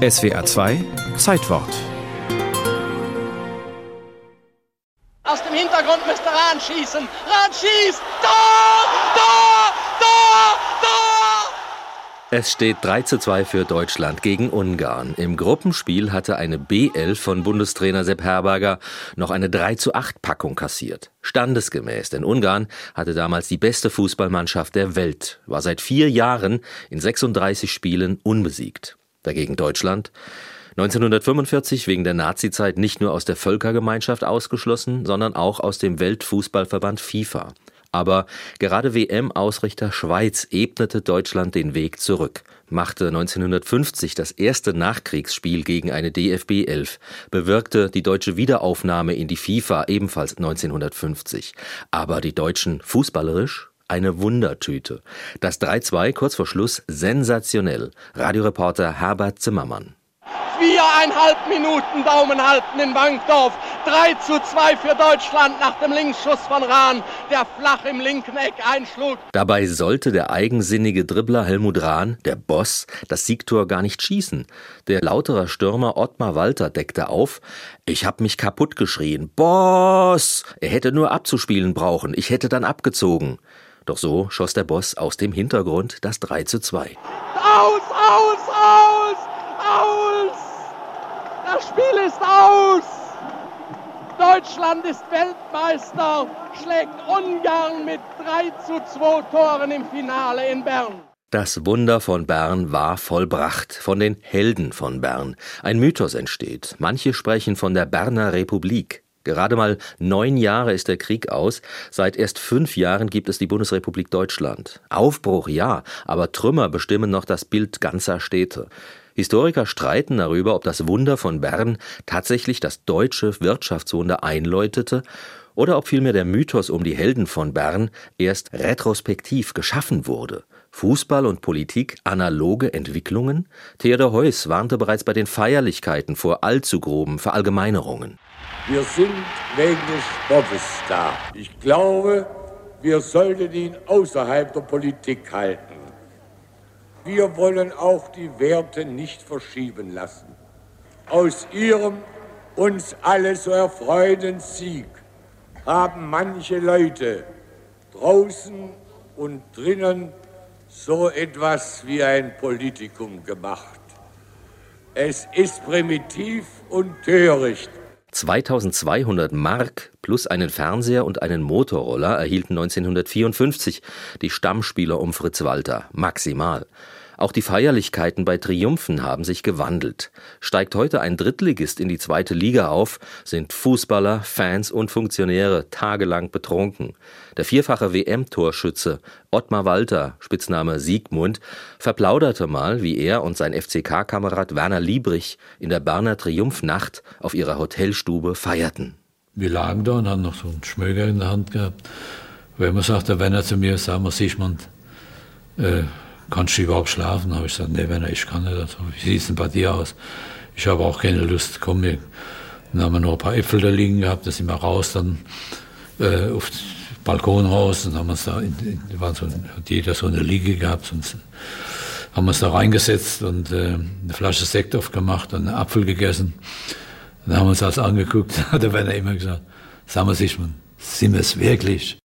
SWR 2 Zeitwort. Aus dem Hintergrund müsste Rahn schießen. Rahn schießt! Tor! Tor! Tor! Tor! Es steht 3 zu 2 für Deutschland gegen Ungarn. Im Gruppenspiel hatte eine B11 von Bundestrainer Sepp Herberger noch eine 3 zu 8 Packung kassiert. Standesgemäß, denn Ungarn hatte damals die beste Fußballmannschaft der Welt, war seit vier Jahren in 36 Spielen unbesiegt. Dagegen Deutschland 1945 wegen der Nazizeit nicht nur aus der Völkergemeinschaft ausgeschlossen, sondern auch aus dem Weltfußballverband FIFA. Aber gerade WM-Ausrichter Schweiz ebnete Deutschland den Weg zurück, machte 1950 das erste Nachkriegsspiel gegen eine DFB 11, bewirkte die deutsche Wiederaufnahme in die FIFA ebenfalls 1950. Aber die Deutschen fußballerisch eine Wundertüte. Das 3-2 kurz vor Schluss sensationell. Radioreporter Herbert Zimmermann. Viereinhalb Minuten Daumen halten in Bankdorf. 3 zu 2 für Deutschland nach dem Linksschuss von Rahn, der flach im linken Eck einschlug. Dabei sollte der eigensinnige Dribbler Helmut Rahn, der Boss, das Siegtor gar nicht schießen. Der lautere Stürmer Ottmar Walter deckte auf. Ich hab mich kaputt geschrien. Boss! Er hätte nur abzuspielen brauchen. Ich hätte dann abgezogen. Doch so schoss der Boss aus dem Hintergrund das 3 zu 2. Aus, aus, aus, aus! Das Spiel ist aus! Deutschland ist Weltmeister, schlägt Ungarn mit 3 zu 2 Toren im Finale in Bern. Das Wunder von Bern war vollbracht, von den Helden von Bern. Ein Mythos entsteht. Manche sprechen von der Berner Republik. Gerade mal neun Jahre ist der Krieg aus. Seit erst fünf Jahren gibt es die Bundesrepublik Deutschland. Aufbruch ja, aber Trümmer bestimmen noch das Bild ganzer Städte. Historiker streiten darüber, ob das Wunder von Bern tatsächlich das deutsche Wirtschaftswunder einläutete oder ob vielmehr der Mythos um die Helden von Bern erst retrospektiv geschaffen wurde. Fußball und Politik analoge Entwicklungen? Theodor Heuss warnte bereits bei den Feierlichkeiten vor allzu groben Verallgemeinerungen. Wir sind wegen des Sportes da. Ich glaube, wir sollten ihn außerhalb der Politik halten. Wir wollen auch die Werte nicht verschieben lassen. Aus ihrem uns alle so erfreuten Sieg haben manche Leute draußen und drinnen so etwas wie ein Politikum gemacht. Es ist primitiv und töricht. 2200 Mark plus einen Fernseher und einen Motorroller erhielten 1954 die Stammspieler um Fritz Walter, maximal. Auch die Feierlichkeiten bei Triumphen haben sich gewandelt. Steigt heute ein Drittligist in die zweite Liga auf, sind Fußballer, Fans und Funktionäre tagelang betrunken. Der vierfache WM-Torschütze Ottmar Walter, Spitzname Siegmund, verplauderte mal, wie er und sein FCK-Kamerad Werner Liebrich in der Berner Triumphnacht auf ihrer Hotelstube feierten. Wir lagen da und haben noch so einen Schmöger in der Hand gehabt. Wenn man sagt, der Werner zu mir, sag mal, Sigmund, äh, kannst du überhaupt schlafen? habe ich gesagt, nee, wenn ich kann nicht. Also, wie sieht es denn bei dir aus? Ich habe auch keine Lust, komm mir. Dann haben wir noch ein paar Äpfel da liegen gehabt, da sind wir raus, dann äh, auf den Balkon raus, dann haben uns da, in, in, war so, hat jeder so eine Liege gehabt, und haben uns da reingesetzt und äh, eine Flasche Sekt aufgemacht und einen Apfel gegessen. Dann haben wir uns das angeguckt, hat der Werner immer gesagt, sagen wir sich, sind wir es wirklich?